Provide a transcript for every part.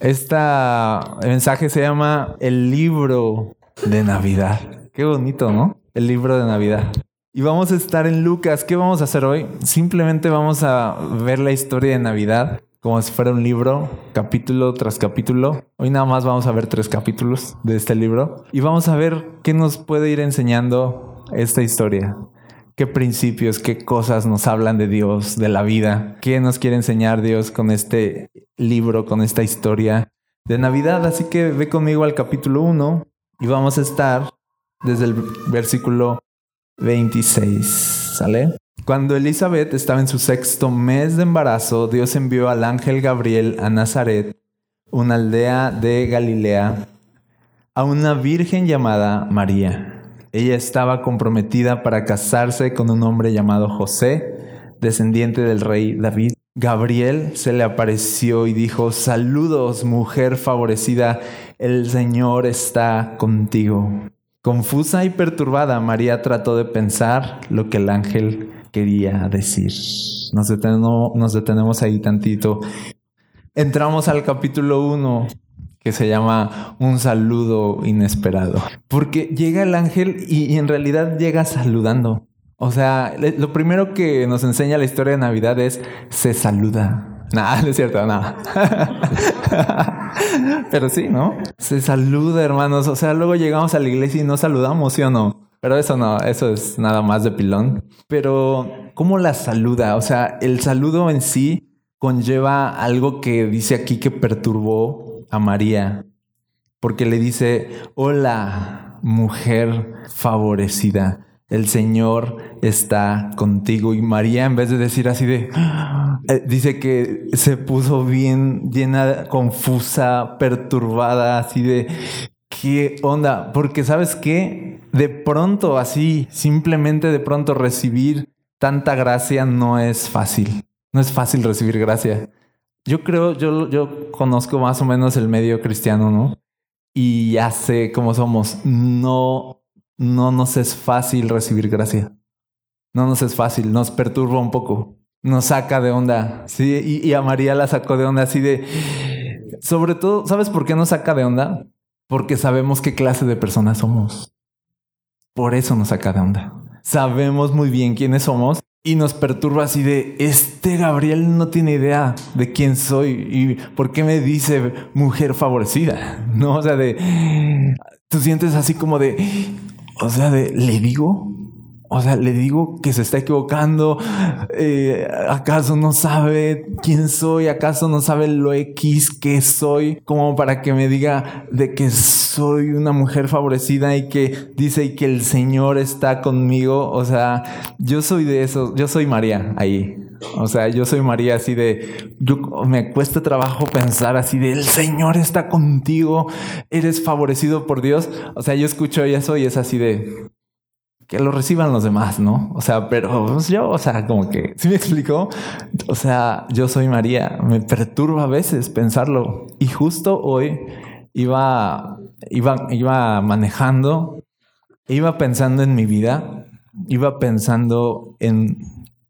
Este mensaje se llama El libro de Navidad. Qué bonito, ¿no? El libro de Navidad. Y vamos a estar en Lucas. ¿Qué vamos a hacer hoy? Simplemente vamos a ver la historia de Navidad como si fuera un libro, capítulo tras capítulo. Hoy nada más vamos a ver tres capítulos de este libro y vamos a ver qué nos puede ir enseñando esta historia. ¿Qué principios, qué cosas nos hablan de Dios, de la vida? ¿Qué nos quiere enseñar Dios con este libro, con esta historia de Navidad? Así que ve conmigo al capítulo 1 y vamos a estar desde el versículo 26. ¿Sale? Cuando Elizabeth estaba en su sexto mes de embarazo, Dios envió al ángel Gabriel a Nazaret, una aldea de Galilea, a una virgen llamada María. Ella estaba comprometida para casarse con un hombre llamado José, descendiente del rey David. Gabriel se le apareció y dijo, saludos mujer favorecida, el Señor está contigo. Confusa y perturbada, María trató de pensar lo que el ángel quería decir. Nos detenemos, ahí tantito. Entramos al capítulo 1 que se llama Un saludo inesperado. Porque llega el ángel y, en realidad llega saludando. O sea, lo primero que nos enseña la historia de Navidad es se saluda. Nada, no es cierto, nada. Pero sí, ¿no? Se saluda, hermanos. O sea, luego llegamos a la iglesia y no saludamos, ¿sí o no? Pero eso no, eso es nada más de pilón. Pero, ¿cómo la saluda? O sea, el saludo en sí conlleva algo que dice aquí que perturbó a María. Porque le dice, hola, mujer favorecida. El Señor está contigo. Y María, en vez de decir así de, eh, dice que se puso bien llena, confusa, perturbada, así de, ¿qué onda? Porque sabes qué? de pronto así, simplemente de pronto recibir tanta gracia no es fácil. No es fácil recibir gracia. Yo creo, yo, yo conozco más o menos el medio cristiano, ¿no? Y ya sé cómo somos. No, no nos es fácil recibir gracia. No nos es fácil, nos perturba un poco, nos saca de onda. Sí, y, y a María la sacó de onda así de. Sobre todo, ¿sabes por qué nos saca de onda? Porque sabemos qué clase de personas somos. Por eso nos saca de onda. Sabemos muy bien quiénes somos y nos perturba así de, este Gabriel no tiene idea de quién soy y por qué me dice mujer favorecida. No, o sea, de, tú sientes así como de, o sea, de, le digo, o sea, le digo que se está equivocando. Eh, ¿Acaso no sabe quién soy? ¿Acaso no sabe lo X que soy? Como para que me diga de que soy una mujer favorecida y que dice que el Señor está conmigo. O sea, yo soy de eso. Yo soy María ahí. O sea, yo soy María así de, yo me cuesta trabajo pensar así de, el Señor está contigo, eres favorecido por Dios. O sea, yo escucho eso y es así de, que lo reciban los demás, ¿no? O sea, pero pues, yo, o sea, como que, ¿sí me explicó? O sea, yo soy María, me perturba a veces pensarlo. Y justo hoy iba, iba, iba manejando, iba pensando en mi vida, iba pensando en,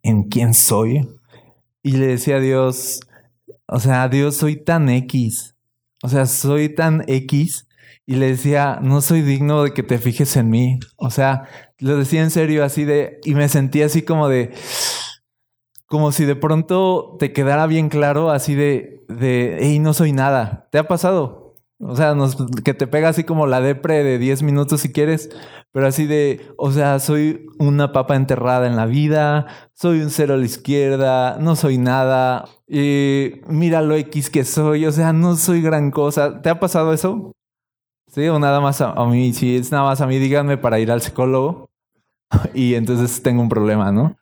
en quién soy. Y le decía a Dios, o sea, Dios, soy tan X. O sea, soy tan X. Y le decía, no soy digno de que te fijes en mí. O sea, lo decía en serio, así de, y me sentí así como de, como si de pronto te quedara bien claro, así de, de, hey, no soy nada. ¿Te ha pasado? O sea, que te pega así como la depre de 10 minutos si quieres, pero así de, o sea, soy una papa enterrada en la vida, soy un cero a la izquierda, no soy nada, y mira lo X que soy, o sea, no soy gran cosa. ¿Te ha pasado eso? O nada más a, mí, si es nada más a mí, díganme para ir al psicólogo y entonces tengo un problema, ¿no?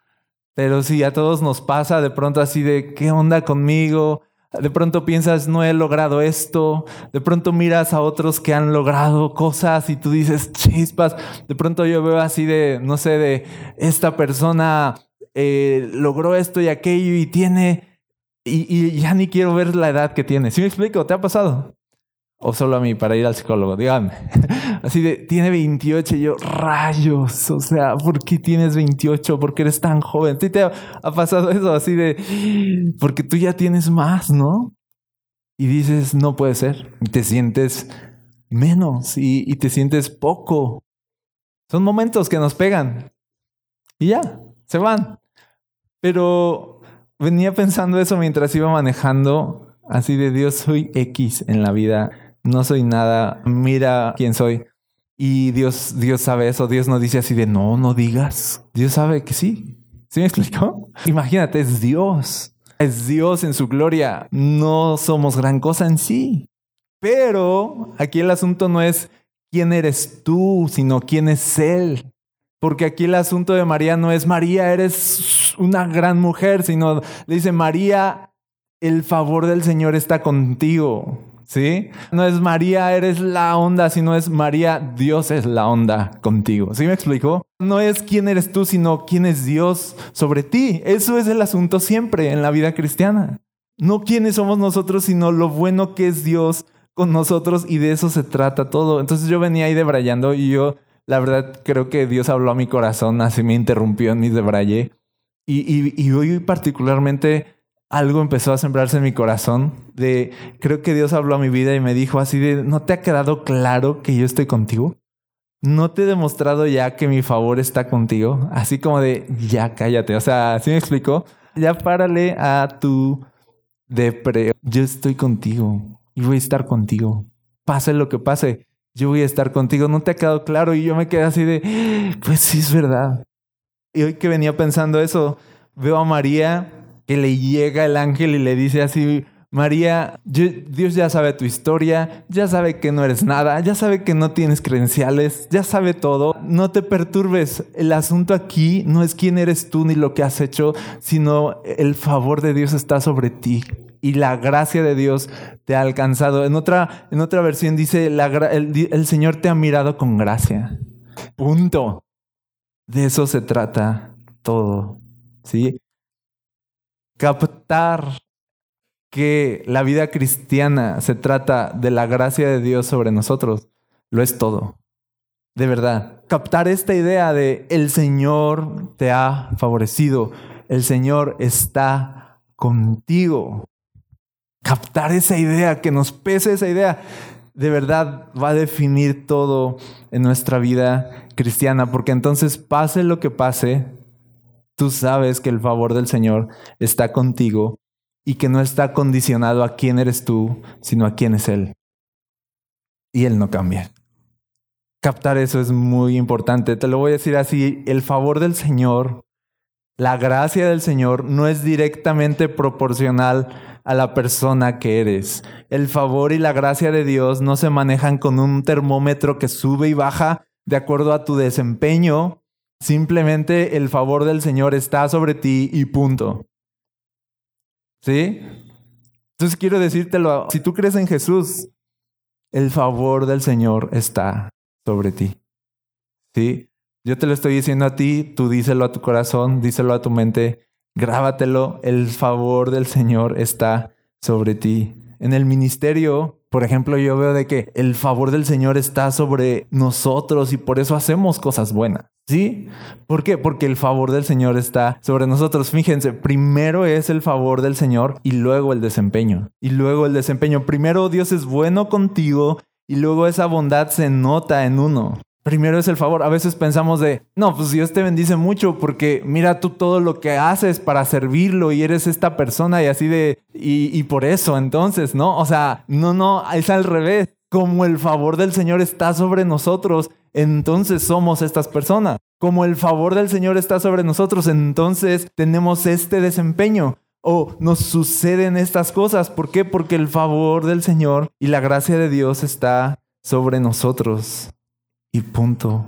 Pero si a todos nos pasa de pronto así de, ¿qué onda conmigo? De pronto piensas, no he logrado esto. De pronto miras a otros que han logrado cosas y tú dices, chispas. De pronto yo veo así de, no sé, de esta persona eh, logró esto y aquello y tiene, y, y, ya ni quiero ver la edad que tiene. ¿Sí me explico? ¿Te ha pasado? O solo a mí para ir al psicólogo, díganme. Así de, tiene 28 y yo, rayos, o sea, ¿por qué tienes 28? ¿Por qué eres tan joven? ¿Sí te ha, pasado eso? Así de, porque tú ya tienes más, ¿no? y dices, no puede ser. Y te sientes menos y, y te sientes poco. Son momentos que nos pegan y ya, se van. Pero venía pensando eso mientras iba manejando, así de Dios, soy X en la vida, no soy nada, mira quién soy. Y Dios, Dios sabe eso, Dios no dice así de no, no digas. Dios sabe que sí. ¿Sí me explicó? Imagínate, es Dios. Es Dios en su gloria. No somos gran cosa en sí. Pero aquí el asunto no es quién eres tú, sino quién es Él. Porque aquí el asunto de María no es María, eres una gran mujer, sino le dice María, el favor del Señor está contigo. ¿Sí? No es María, eres la onda, sino es María, Dios es la onda contigo. ¿Sí me explico? No es quién eres tú, sino quién es Dios sobre ti. Eso es el asunto siempre en la vida cristiana. No quiénes somos nosotros, sino lo bueno que es Dios con nosotros y de eso se trata todo. Entonces yo venía ahí debrayando y yo, la verdad, creo que Dios habló a mi corazón, así me interrumpió en mis debraye. Y, y, y hoy particularmente algo empezó a sembrarse en mi corazón de, creo que Dios habló a mi vida y me dijo así de, ¿no te ha quedado claro que yo estoy contigo? ¿No te he demostrado ya que mi favor está contigo? Así como de, ya cállate. O sea, así me explicó? Ya párale a tu depre. Yo estoy contigo y voy a estar contigo. Pase lo que pase, yo voy a estar contigo. ¿No te ha quedado claro? Y yo me quedé así de, pues sí es verdad. Y hoy que venía pensando eso, veo a María que le llega el ángel y le dice así, María, Dios ya sabe tu historia, ya sabe que no eres nada, ya sabe que no tienes credenciales, ya sabe todo. No te perturbes. El asunto aquí no es quién eres tú ni lo que has hecho, sino el favor de Dios está sobre ti y la gracia de Dios te ha alcanzado. En otra, en otra versión dice, el, el Señor te ha mirado con gracia. Punto. De eso se trata todo. ¿Sí? Captar que la vida cristiana se trata de la gracia de Dios sobre nosotros, lo es todo. De verdad, captar esta idea de el Señor te ha favorecido, el Señor está contigo. Captar esa idea, que nos pese esa idea, de verdad va a definir todo en nuestra vida cristiana, porque entonces pase lo que pase, tú sabes que el favor del Señor está contigo y que no está condicionado a quién eres tú, sino a quién es Él. Y Él no cambia. Captar eso es muy importante. Te lo voy a decir así, el favor del Señor, la gracia del Señor no es directamente proporcional a la persona que eres. El favor y la gracia de Dios no se manejan con un termómetro que sube y baja de acuerdo a tu desempeño Simplemente el favor del Señor está sobre ti y punto. ¿Sí? Entonces quiero decírtelo, si tú crees en Jesús, el favor del Señor está sobre ti. ¿Sí? Yo te lo estoy diciendo a ti, tú díselo a tu corazón, díselo a tu mente, grábatelo, el favor del Señor está sobre ti. En el ministerio, por ejemplo, yo veo de que el favor del Señor está sobre nosotros y por eso hacemos cosas buenas. ¿Sí? ¿Por qué? Porque el favor del Señor está sobre nosotros. Fíjense, primero es el favor del Señor y luego el desempeño. Y luego el desempeño. Primero Dios es bueno contigo y luego esa bondad se nota en uno. Primero es el favor. A veces pensamos de, no, pues Dios te bendice mucho porque mira tú todo lo que haces para servirlo y eres esta persona y así de, y, y por eso entonces, ¿no? O sea, no, no, es al revés. Como el favor del Señor está sobre nosotros, entonces somos estas personas. Como el favor del Señor está sobre nosotros, entonces tenemos este desempeño o nos suceden estas cosas. ¿Por qué? Porque el favor del Señor y la gracia de Dios está sobre nosotros. Y punto.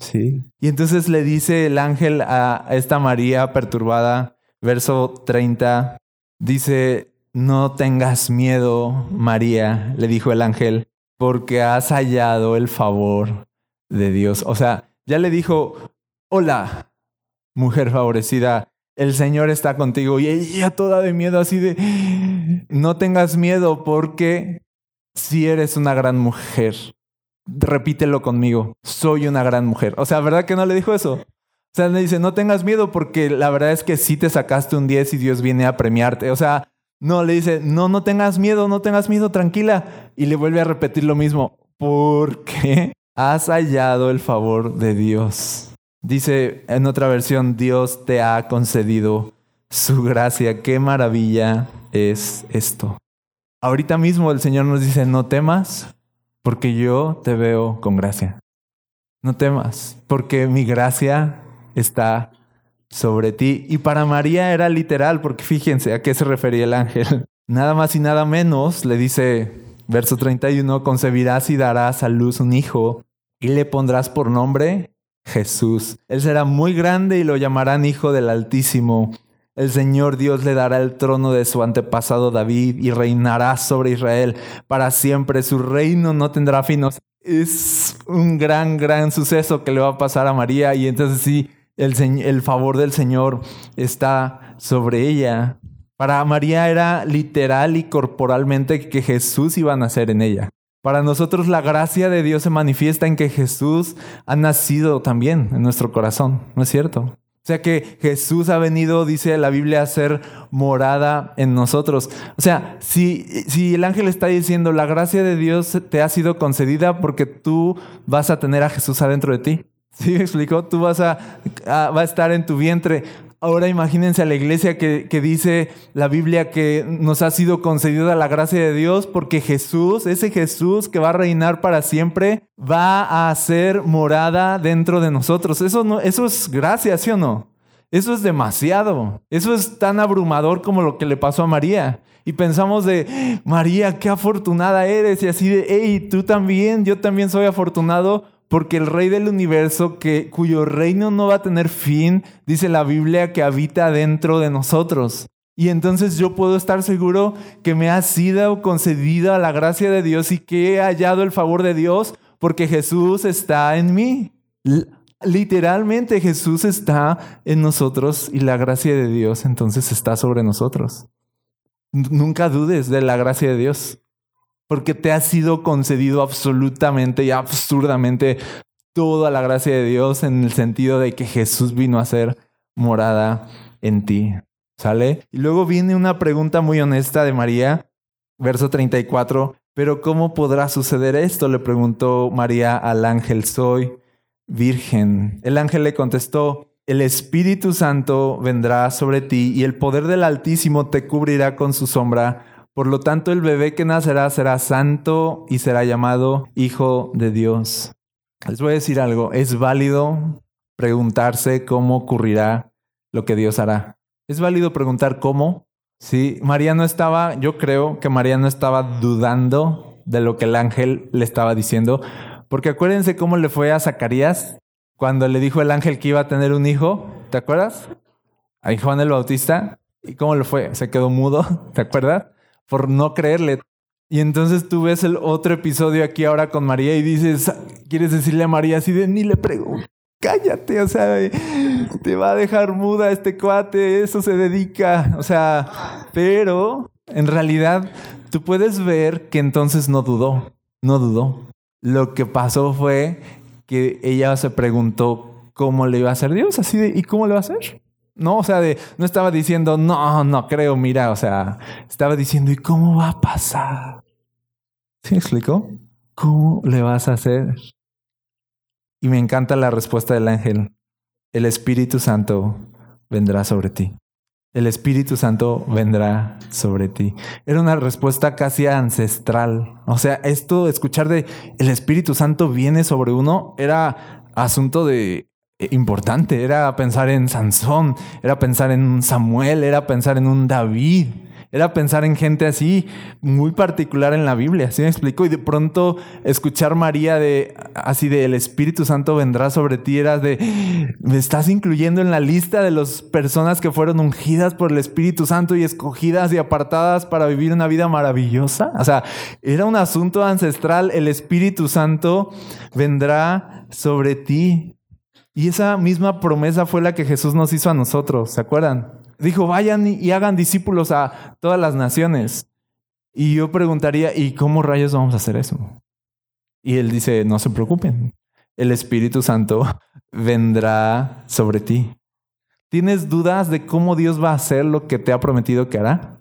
Sí. Y entonces le dice el ángel a esta María perturbada, verso 30, dice, no tengas miedo, María, le dijo el ángel, porque has hallado el favor de Dios. O sea, ya le dijo, hola, mujer favorecida, el Señor está contigo. Y ella toda de miedo, así de, no tengas miedo porque si eres una gran mujer. Repítelo conmigo, soy una gran mujer. O sea, ¿verdad que no le dijo eso? O sea, le dice, no tengas miedo porque la verdad es que sí te sacaste un 10 y Dios viene a premiarte. O sea, No, le dice, no, no tengas miedo, no tengas miedo, tranquila. Y le vuelve a repetir lo mismo, porque has hallado el favor de Dios. Dice en otra versión, Dios te ha concedido su gracia. Qué maravilla es esto. Ahorita mismo el Señor nos dice, no temas, porque yo te veo con gracia. No temas, porque mi gracia está sobre ti. Y para María era literal, porque fíjense a qué se refería el ángel. Nada más y nada menos, le dice, verso 31, concebirás y darás a luz un hijo y le pondrás por nombre Jesús. Él será muy grande y lo llamarán Hijo del Altísimo. El Señor Dios le dará el trono de su antepasado David y reinará sobre Israel para siempre. Su reino no tendrá fin. Es un gran, gran suceso que le va a pasar a María y entonces sí, el, el favor del Señor está sobre ella. Para María era literal y corporalmente que Jesús iba a nacer en ella. Para nosotros la gracia de Dios se manifiesta en que Jesús ha nacido también en nuestro corazón, ¿no es cierto? Sea que Jesús ha venido, dice la Biblia, a ser morada en nosotros. O sea, si, si el ángel está diciendo, la gracia de Dios te ha sido concedida porque tú vas a tener a Jesús adentro de ti. ¿Sí me explicó? Tú vas a, va a estar en tu vientre. Ahora imagínense a la iglesia que, dice la Biblia que nos ha sido concedida la gracia de Dios porque Jesús, ese Jesús que va a reinar para siempre, va a ser morada dentro de nosotros. Eso, no, eso es gracia, ¿sí o no? Eso es demasiado. Eso es tan abrumador como lo que le pasó a María. Y pensamos de, María, qué afortunada eres. Y así de, hey, tú también, yo también soy afortunado porque el rey del universo, que, cuyo reino no va a tener fin, dice la Biblia que habita dentro de nosotros. Y entonces yo puedo estar seguro que me ha sido concedida la gracia de Dios y que he hallado el favor de Dios porque Jesús está en mí. Literalmente Jesús está en nosotros y la gracia de Dios entonces está sobre nosotros. Nunca dudes de la gracia de Dios porque te ha sido concedido absolutamente y absurdamente toda la gracia de Dios en el sentido de que Jesús vino a ser morada en ti. ¿Sale? Y luego viene una pregunta muy honesta de María, verso 34. Pero ¿cómo podrá suceder esto? Le preguntó María al ángel, soy virgen. El ángel le contestó, el Espíritu Santo vendrá sobre ti y el poder del Altísimo te cubrirá con su sombra. Por lo tanto, el bebé que nacerá será santo y será llamado Hijo de Dios. Les voy a decir algo, es válido preguntarse cómo ocurrirá lo que Dios hará. Es válido preguntar cómo. Si María no estaba, yo creo que María no estaba dudando de lo que el ángel le estaba diciendo, porque acuérdense cómo le fue a Zacarías cuando le dijo el ángel que iba a tener un hijo, ¿te acuerdas? A Juan el Bautista. ¿Y cómo le fue? Se quedó mudo, ¿te acuerdas? Por no creerle. Y entonces tú ves el otro episodio aquí ahora con María y dices, quieres decirle a María así de ni le pregunto, cállate, o sea, te va a dejar muda este cuate, eso se dedica, o sea, pero en realidad tú puedes ver que entonces no dudó, no dudó. Lo que pasó fue que ella se preguntó cómo le iba a hacer Dios, así de, ¿y cómo le va a hacer? No, o sea, no estaba diciendo, no, no creo, mira, o sea, estaba diciendo, ¿y cómo va a pasar? ¿Sí me explicó? ¿Cómo le vas a hacer? Y me encanta la respuesta del ángel. El Espíritu Santo vendrá sobre ti. El Espíritu Santo vendrá sobre ti. Era una respuesta casi ancestral. O sea, esto, escuchar de el Espíritu Santo viene sobre uno, era asunto de importante. Era pensar en Sansón, era pensar en Samuel, era pensar en un David, era pensar en gente así, muy particular en la Biblia. ¿Sí me explico? Y de pronto escuchar María de así de el Espíritu Santo vendrá sobre ti, era de me estás incluyendo en la lista de las personas que fueron ungidas por el Espíritu Santo y escogidas y apartadas para vivir una vida maravillosa. O sea, era un asunto ancestral. El Espíritu Santo vendrá sobre ti. Y esa misma promesa fue la que Jesús nos hizo a nosotros, ¿se acuerdan? Dijo, vayan y hagan discípulos a todas las naciones. Y yo preguntaría, ¿y cómo rayos vamos a hacer eso? Y él dice, no se preocupen, el Espíritu Santo vendrá sobre ti. ¿Tienes dudas de cómo Dios va a hacer lo que te ha prometido que hará?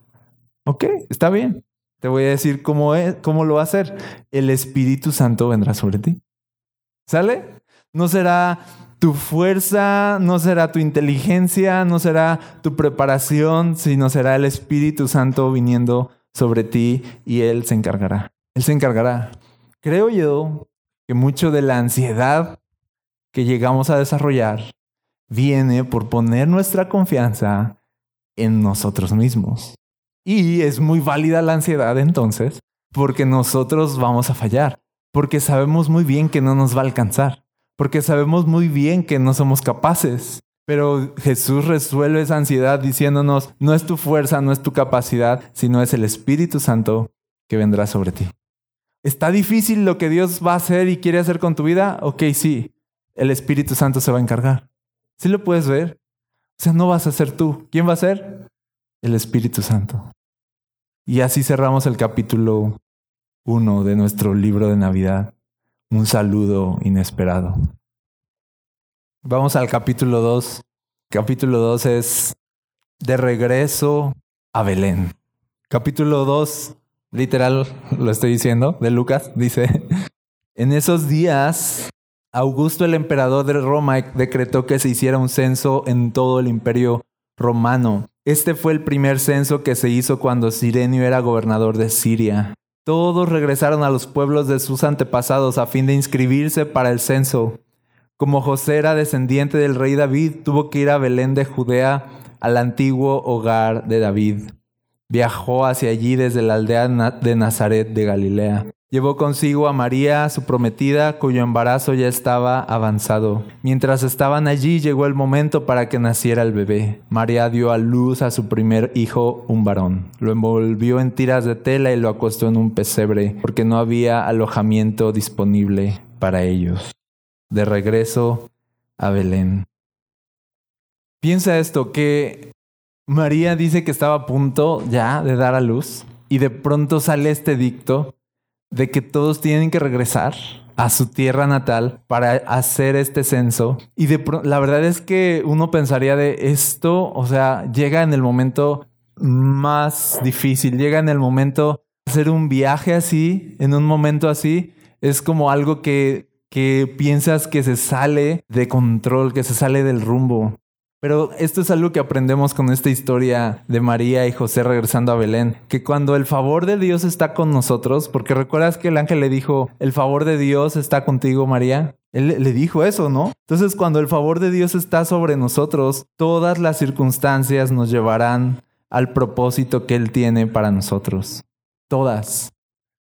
Ok, está bien. Te voy a decir cómo, es, cómo lo va a hacer. El Espíritu Santo vendrá sobre ti. ¿Sale? No será tu fuerza, no será tu inteligencia, no será tu preparación, sino será el Espíritu Santo viniendo sobre ti y Él se encargará. Él se encargará. Creo yo que mucho de la ansiedad que llegamos a desarrollar viene por poner nuestra confianza en nosotros mismos. Y es muy válida la ansiedad entonces, porque nosotros vamos a fallar, porque sabemos muy bien que no nos va a alcanzar, porque sabemos muy bien que no somos capaces. Pero Jesús resuelve esa ansiedad diciéndonos, no es tu fuerza, no es tu capacidad, sino es el Espíritu Santo que vendrá sobre ti. ¿Está difícil lo que Dios va a hacer y quiere hacer con tu vida? Ok, sí, el Espíritu Santo se va a encargar. ¿Sí lo puedes ver? O sea, no vas a ser tú. ¿Quién va a ser? El Espíritu Santo. Y así cerramos el capítulo 1 de nuestro libro de Navidad. Un saludo inesperado. Vamos al capítulo 2. Capítulo 2 es de regreso a Belén. Capítulo 2, literal lo estoy diciendo, de Lucas, dice, en esos días, Augusto el emperador de Roma decretó que se hiciera un censo en todo el imperio romano este fue el primer censo que se hizo cuando Sirenio era gobernador de Siria. Todos regresaron a los pueblos de sus antepasados a fin de inscribirse para el censo. Como José era descendiente del rey David, tuvo que ir a Belén de Judea, al antiguo hogar de David. Viajó hacia allí desde la aldea de Nazaret de Galilea. Llevó consigo a María, su prometida, cuyo embarazo ya estaba avanzado. Mientras estaban allí llegó el momento para que naciera el bebé. María dio a luz a su primer hijo, un varón. Lo envolvió en tiras de tela y lo acostó en un pesebre, porque no había alojamiento disponible para ellos. De regreso a Belén. Piensa esto, que María dice que estaba a punto ya de dar a luz y de pronto sale este dicto de que todos tienen que regresar a su tierra natal para hacer este censo. Y de la verdad es que uno pensaría de esto, o sea, llega en el momento más difícil, llega en el momento hacer un viaje así, en un momento así, es como algo que, que piensas que se sale de control, que se sale del rumbo. Pero esto es algo que aprendemos con esta historia de María y José regresando a Belén, que cuando el favor de Dios está con nosotros, porque recuerdas que el ángel le dijo, el favor de Dios está contigo, María. Él le dijo eso, ¿no? Entonces cuando el favor de Dios está sobre nosotros, todas las circunstancias nos llevarán al propósito que Él tiene para nosotros. Todas.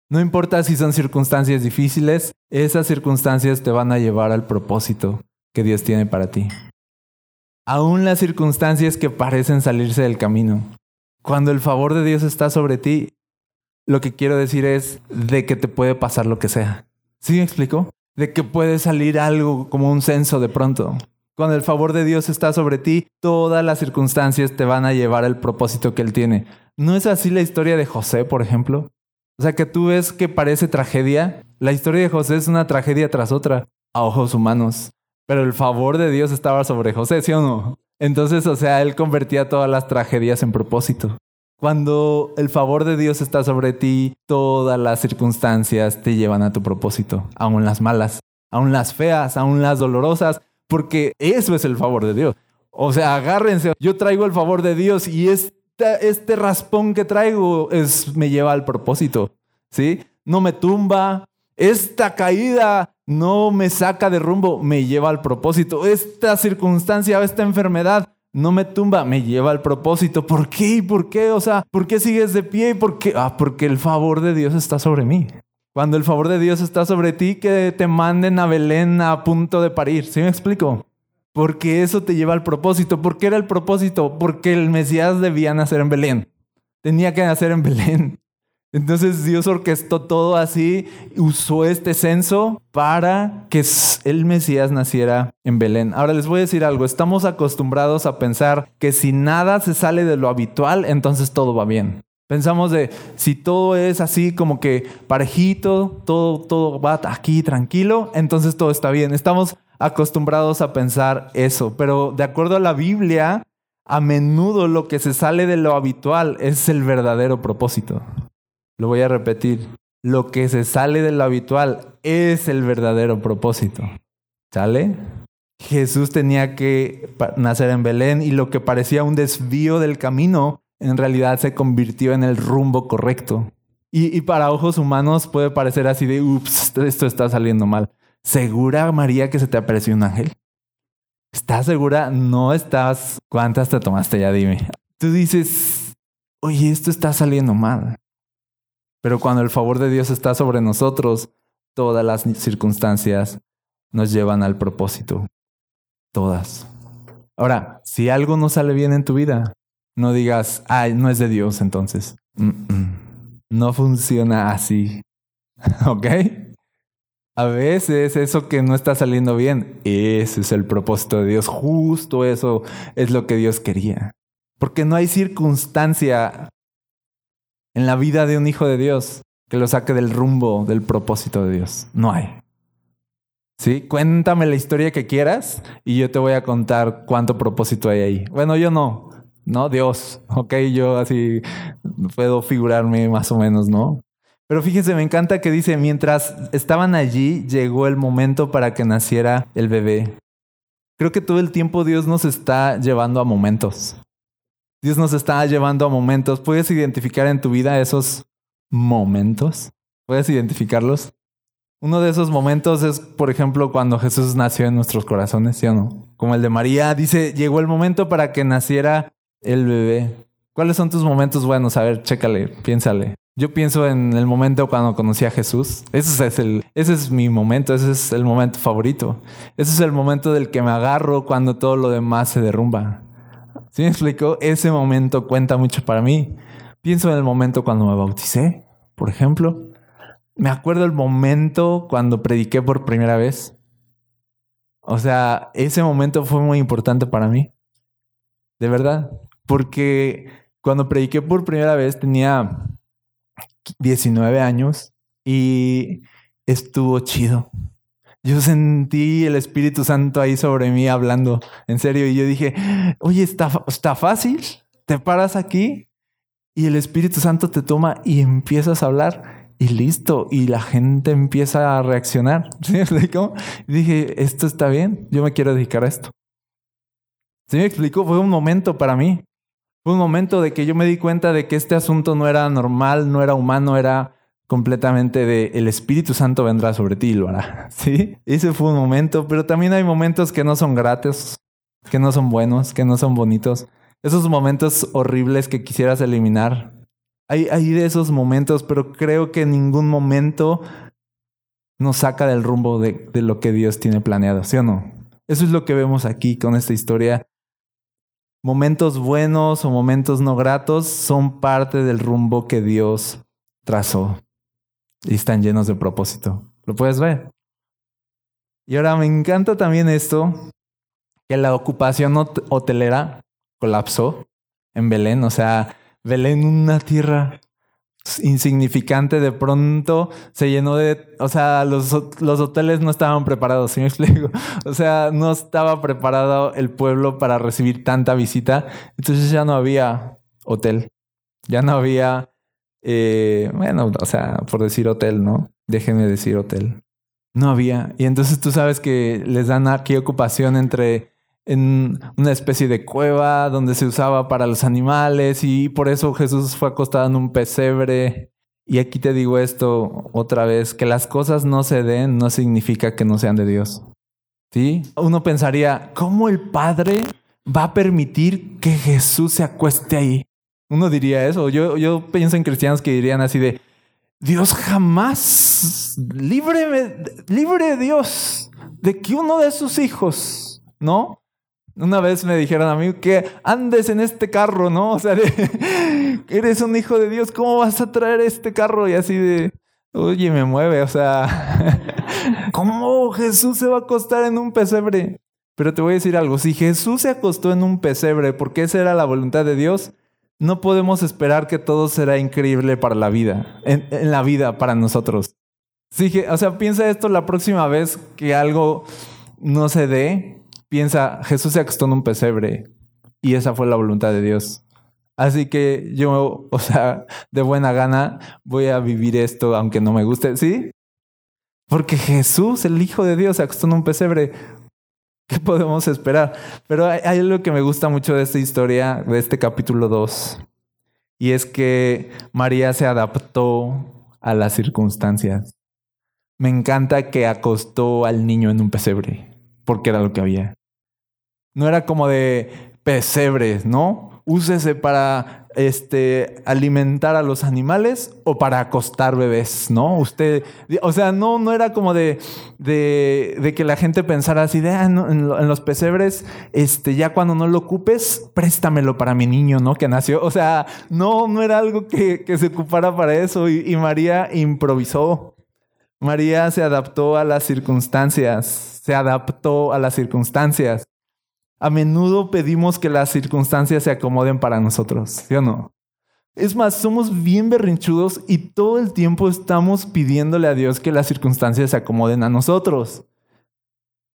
No importa si son circunstancias difíciles, esas circunstancias te van a llevar al propósito que Dios tiene para ti aún las circunstancias que parecen salirse del camino. Cuando el favor de Dios está sobre ti, lo que quiero decir es de que te puede pasar lo que sea. ¿Sí me explico? De que puede salir algo como un censo de pronto. Cuando el favor de Dios está sobre ti, todas las circunstancias te van a llevar al propósito que Él tiene. ¿No es así la historia de José, por ejemplo? O sea, que tú ves que parece tragedia. La historia de José es una tragedia tras otra, a ojos humanos. Pero el favor de Dios estaba sobre José, ¿sí o no? Entonces, o sea, él convertía todas las tragedias en propósito. Cuando el favor de Dios está sobre ti, todas las circunstancias te llevan a tu propósito, aún las malas, aún las feas, aún las dolorosas, porque eso es el favor de Dios. O sea, agárrense, yo traigo el favor de Dios y este, este raspón que traigo es, me lleva al propósito, ¿sí? No me tumba, esta caída no me saca de rumbo, me lleva al propósito. Esta circunstancia o esta enfermedad no me tumba, me lleva al propósito. ¿Por qué? ¿Y por qué? O sea, ¿por qué sigues de pie? ¿Y por qué? Ah, porque el favor de Dios está sobre mí. Cuando el favor de Dios está sobre ti, que te manden a Belén a punto de parir. ¿Sí me explico? Porque eso te lleva al propósito. ¿Por qué era el propósito? Porque el Mesías debía nacer en Belén. Tenía que nacer en Belén. Entonces Dios orquestó todo así, usó este censo para que el Mesías naciera en Belén. Ahora les voy a decir algo, estamos acostumbrados a pensar que si nada se sale de lo habitual, entonces todo va bien. Pensamos de si todo es así como que parejito, todo, todo va aquí tranquilo, entonces todo está bien. Estamos acostumbrados a pensar eso, pero de acuerdo a la Biblia, a menudo lo que se sale de lo habitual es el verdadero propósito. Lo voy a repetir. Lo que se sale de lo habitual es el verdadero propósito. ¿Sale? Jesús tenía que nacer en Belén y lo que parecía un desvío del camino en realidad se convirtió en el rumbo correcto. Y, para ojos humanos puede parecer así de, ups, esto está saliendo mal. ¿Segura, María, que se te apareció un ángel? ¿Estás segura? No estás. ¿Cuántas te tomaste ya? Dime. Tú dices, oye, esto está saliendo mal. Pero cuando el favor de Dios está sobre nosotros, todas las circunstancias nos llevan al propósito. Todas. Ahora, si algo no sale bien en tu vida, no digas, ay, no es de Dios entonces. No funciona así. ¿Ok? A veces eso que no está saliendo bien, ese es el propósito de Dios. Justo eso es lo que Dios quería. Porque no hay circunstancia en la vida de un hijo de Dios que lo saque del rumbo del propósito de Dios. No hay. ¿Sí? Cuéntame la historia que quieras y yo te voy a contar cuánto propósito hay ahí. Bueno, yo no, ¿no? Dios, ok, yo así puedo figurarme más o menos, ¿no? Pero fíjense, me encanta que dice, mientras estaban allí, llegó el momento para que naciera el bebé. Creo que todo el tiempo Dios nos está llevando a momentos. Dios nos está llevando a momentos. ¿Puedes identificar en tu vida esos momentos? ¿Puedes identificarlos? Uno de esos momentos es, por ejemplo, cuando Jesús nació en nuestros corazones, ¿sí o no? Como el de María, dice, llegó el momento para que naciera el bebé. ¿Cuáles son tus momentos buenos? A ver, chécale, piénsale. Yo pienso en el momento cuando conocí a Jesús. Ese es, el, ese es mi momento, ese es el momento favorito. Ese es el momento del que me agarro cuando todo lo demás se derrumba. ¿Sí me explico? Ese momento cuenta mucho para mí. Pienso en el momento cuando me bauticé, por ejemplo. Me acuerdo el momento cuando prediqué por primera vez. O sea, ese momento fue muy importante para mí. De verdad. Porque cuando prediqué por primera vez tenía 19 años y estuvo chido. Yo sentí el Espíritu Santo ahí sobre mí hablando, en serio, y yo dije, oye, está, fácil, te paras aquí y el Espíritu Santo te toma y empiezas a hablar y listo, y la gente empieza a reaccionar. ¿Sí explico? Y dije, esto está bien, yo me quiero dedicar a esto. ¿Sí me explico? Fue un momento para mí. Fue un momento de que yo me di cuenta de que este asunto no era normal, no era humano, era completamente de el Espíritu Santo vendrá sobre ti y lo hará. Sí, ese fue un momento, pero también hay momentos que no son gratis, que no son buenos, que no son bonitos. Esos momentos horribles que quisieras eliminar. Hay, hay de esos momentos, pero creo que ningún momento nos saca del rumbo de, de lo que Dios tiene planeado, ¿sí o no? Eso es lo que vemos aquí con esta historia momentos buenos o momentos no gratos son parte del rumbo que Dios trazó y están llenos de propósito. ¿Lo puedes ver? Y ahora me encanta también esto, que la ocupación hotelera colapsó en Belén, o sea, Belén una tierra insignificante de pronto se llenó de, o sea, los, los hoteles no estaban preparados, ¿sí me explico? O sea, no estaba preparado el pueblo para recibir tanta visita, entonces ya no había hotel, ya no había, eh, bueno, o sea, por decir hotel, ¿no? Déjenme decir hotel. No había. Y entonces tú sabes que les dan aquí ocupación entre en una especie de cueva donde se usaba para los animales y por eso Jesús fue acostado en un pesebre. Y aquí te digo esto otra vez, que las cosas no se den no significa que no sean de Dios. ¿Sí? Uno pensaría, ¿cómo el Padre va a permitir que Jesús se acueste ahí? Uno diría eso. Yo, yo pienso en cristianos que dirían así de, Dios jamás, libre, libre Dios de que uno de sus hijos, ¿no? Una vez me dijeron a mí que andes en este carro, ¿no? O sea, eres un hijo de Dios, ¿cómo vas a traer este carro? Y así de, oye, me mueve, o sea, ¿cómo Jesús se va a acostar en un pesebre? Pero te voy a decir algo, si Jesús se acostó en un pesebre porque esa era la voluntad de Dios, no podemos esperar que todo será increíble para la vida, en, la vida para nosotros. Sí, o sea, piensa esto la próxima vez que algo no se dé, piensa, Jesús se acostó en un pesebre. y esa fue la voluntad de Dios. Así que yo, o sea, de buena gana voy a vivir esto aunque no me guste, ¿sí? Porque Jesús, el Hijo de Dios, se acostó en un pesebre. ¿Qué podemos esperar? Pero hay, algo que me gusta mucho de esta historia, de este capítulo 2, y es que María se adaptó a las circunstancias. Me encanta que acostó al niño en un pesebre, porque era lo que había. No era como de pesebres, ¿no? Úsese para este, alimentar a los animales o para acostar bebés, ¿no? Usted, o sea, no, no era como de, de, que la gente pensara así de, ah, en, los pesebres, este, ya cuando no lo ocupes, préstamelo para mi niño, ¿no? Que nació. O sea, no, no era algo que, se ocupara para eso y María improvisó. María se adaptó a las circunstancias, se adaptó a las circunstancias. A menudo pedimos que las circunstancias se acomoden para nosotros, ¿sí o no? Es más, somos bien berrinchudos y todo el tiempo estamos pidiéndole a Dios que las circunstancias se acomoden a nosotros.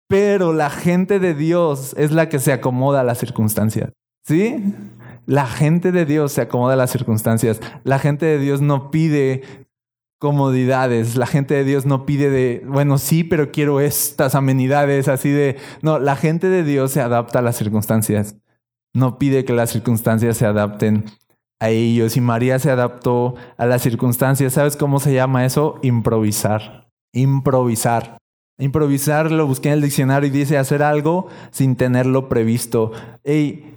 Pero la gente de Dios es la que se acomoda a las circunstancias. ¿Sí? La gente de Dios se acomoda a las circunstancias. La gente de Dios no pide comodidades. La gente de Dios no pide de, bueno, sí, pero quiero estas amenidades, así de, no, la gente de Dios se adapta a las circunstancias. No pide que las circunstancias se adapten a ellos. Y María se adaptó a las circunstancias. ¿Sabes cómo se llama eso? Improvisar. Improvisar. Improvisar lo busqué en el diccionario y dice hacer algo sin tenerlo previsto. Ey,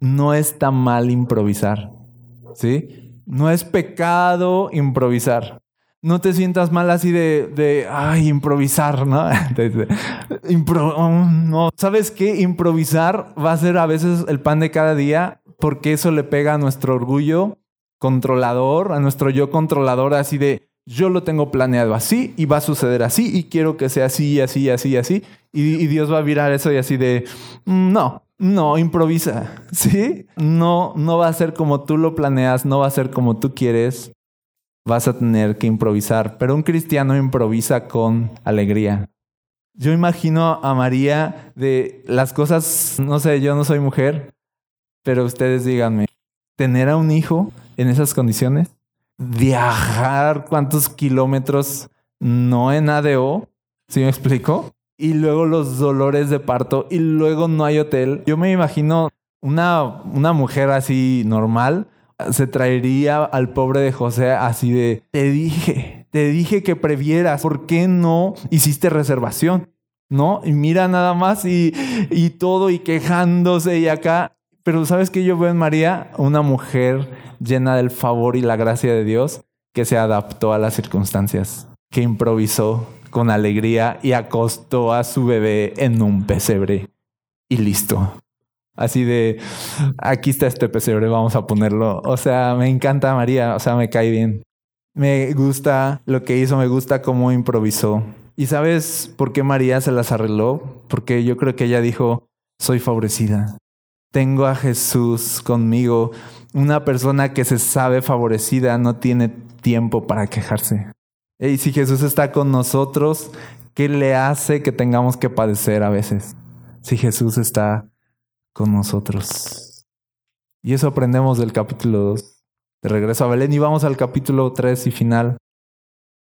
no está mal improvisar. ¿Sí? No es pecado improvisar no te sientas mal así de, de ay, improvisar, ¿no? no, ¿sabes qué? Improvisar va a ser a veces el pan de cada día porque eso le pega a nuestro orgullo controlador, a nuestro yo controlador, así de, yo lo tengo planeado así y va a suceder así y quiero que sea así, así, así, así. Y, y Dios va a virar eso y así de, mm, no, no, improvisa, ¿sí? No, no va a ser como tú lo planeas, no va a ser como tú quieres vas a tener que improvisar, pero un cristiano improvisa con alegría. Yo imagino a María de las cosas, no sé, yo no soy mujer, pero ustedes díganme, tener a un hijo en esas condiciones, viajar cuántos kilómetros, no en ADO, ¿sí me explico? Y luego los dolores de parto y luego no hay hotel. Yo me imagino una, una mujer así normal se traería al pobre de José así de, te dije, te dije que previeras, ¿por qué no hiciste reservación? ¿No? Y mira nada más y, y todo y quejándose y acá. Pero ¿sabes qué yo veo en María? Una mujer llena del favor y la gracia de Dios que se adaptó a las circunstancias, que improvisó con alegría y acostó a su bebé en un pesebre. Y listo. Así de, aquí está este pesebre, vamos a ponerlo. O sea, me encanta María, o sea, me cae bien. Me gusta lo que hizo, me gusta cómo improvisó. ¿Y sabes por qué María se las arregló? Porque yo creo que ella dijo, soy favorecida. Tengo a Jesús conmigo. Una persona que se sabe favorecida no tiene tiempo para quejarse. Y si Jesús está con nosotros, ¿qué le hace que tengamos que padecer a veces? Si Jesús está con nosotros. Y eso aprendemos del capítulo 2. De regreso a Belén y vamos al capítulo 3 y final.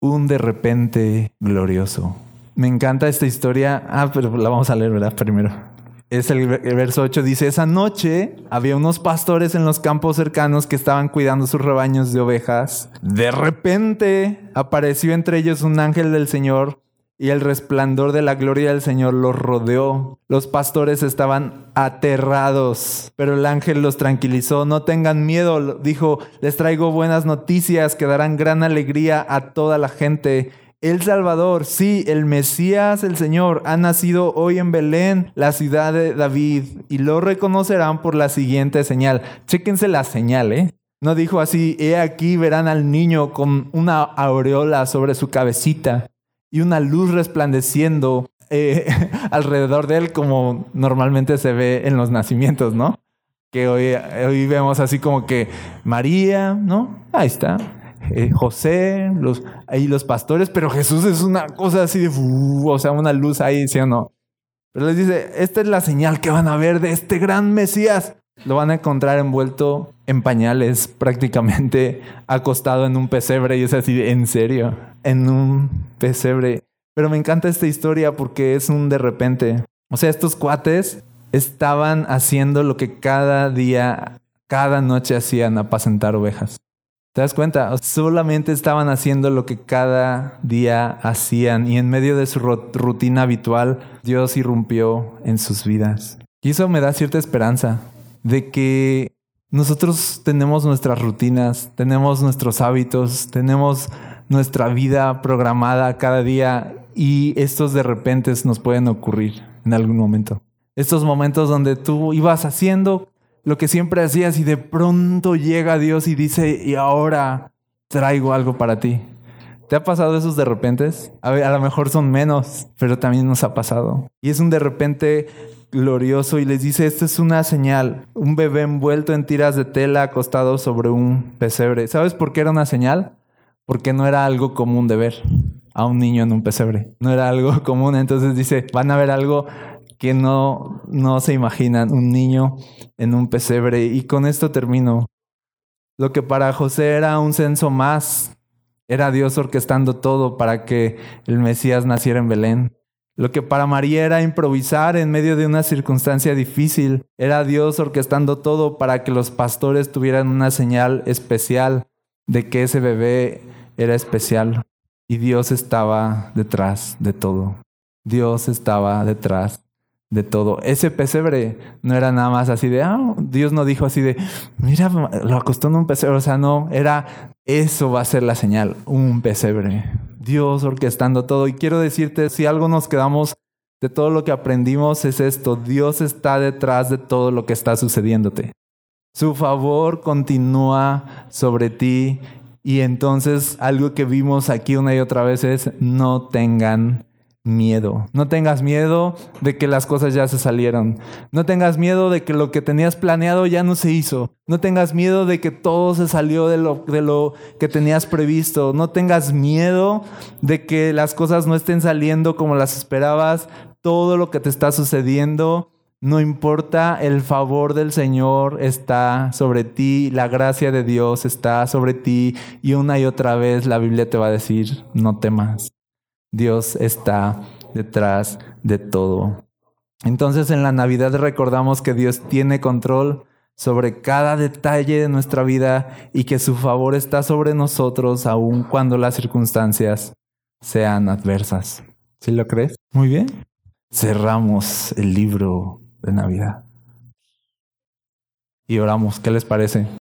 Un de repente glorioso. Me encanta esta historia. Ah, pero la vamos a leer, ¿verdad? Primero. Es el, verso 8, dice, esa noche había unos pastores en los campos cercanos que estaban cuidando sus rebaños de ovejas. De repente apareció entre ellos un ángel del Señor y el resplandor de la gloria del Señor los rodeó. Los pastores estaban aterrados, pero el ángel los tranquilizó. No tengan miedo, dijo, les traigo buenas noticias que darán gran alegría a toda la gente. El Salvador, sí, el Mesías, el Señor, ha nacido hoy en Belén, la ciudad de David, y lo reconocerán por la siguiente señal. Chéquense la señal, ¿eh? No dijo así, he aquí verán al niño con una aureola sobre su cabecita y una luz resplandeciendo eh, alrededor de él como normalmente se ve en los nacimientos, ¿no? Que hoy, hoy vemos así como que María, ¿no? Ahí está. Eh, José, los, ahí los pastores, pero Jesús es una cosa así de, o sea, una luz ahí, ¿sí o no? Pero les dice, esta es la señal que van a ver de este gran Mesías. Lo van a encontrar envuelto en pañales, prácticamente acostado en un pesebre. Y es así, en serio, en un pesebre. Pero me encanta esta historia porque es un de repente. O sea, estos cuates estaban haciendo lo que cada día, cada noche hacían, apacentar ovejas. ¿Te das cuenta? Solamente estaban haciendo lo que cada día hacían y en medio de su rutina habitual, Dios irrumpió en sus vidas. Y eso me da cierta esperanza de que nosotros tenemos nuestras rutinas, tenemos nuestros hábitos, tenemos nuestra vida programada cada día y estos de repente nos pueden ocurrir en algún momento. Estos momentos donde tú ibas haciendo lo que siempre hacías y de pronto llega Dios y dice, y ahora traigo algo para ti. ¿Te ha pasado esos de repente? A, a lo mejor son menos, pero también nos ha pasado. Y es un de repente glorioso y les dice, esta es una señal, un bebé envuelto en tiras de tela acostado sobre un pesebre. ¿Sabes por qué era una señal? Porque no era algo común de ver a un niño en un pesebre. No era algo común. Entonces dice, van a ver algo que no, no se imaginan, un niño en un pesebre. Y con esto termino. Lo que para José era un censo más, era Dios orquestando todo para que el Mesías naciera en Belén. Lo que para María era improvisar en medio de una circunstancia difícil, era Dios orquestando todo para que los pastores tuvieran una señal especial de que ese bebé era especial. Y Dios estaba detrás de todo. Dios estaba detrás de todo. Ese pesebre no era nada más así de, ah, Dios no dijo así de, mira, lo acostó en un pesebre. O sea, no, era, eso va a ser la señal, un pesebre. Dios orquestando todo. Y quiero decirte, si algo nos quedamos de todo lo que aprendimos es esto, Dios está detrás de todo lo que está sucediéndote. Su favor continúa sobre ti y entonces algo que vimos aquí una y otra vez es no tengan miedo. No tengas miedo de que las cosas ya se salieron. No tengas miedo de que lo que tenías planeado ya no se hizo. No tengas miedo de que todo se salió de lo, de lo que tenías previsto. No tengas miedo de que las cosas no estén saliendo como las esperabas. Todo lo que te está sucediendo, no importa, el favor del Señor está sobre ti, la gracia de Dios está sobre ti y una y otra vez la Biblia te va a decir, no temas. Dios está detrás de todo. Entonces en la Navidad recordamos que Dios tiene control sobre cada detalle de nuestra vida y que su favor está sobre nosotros aun cuando las circunstancias sean adversas. ¿Sí lo crees? Muy bien. Cerramos el libro de Navidad. Y oramos. ¿Qué les parece?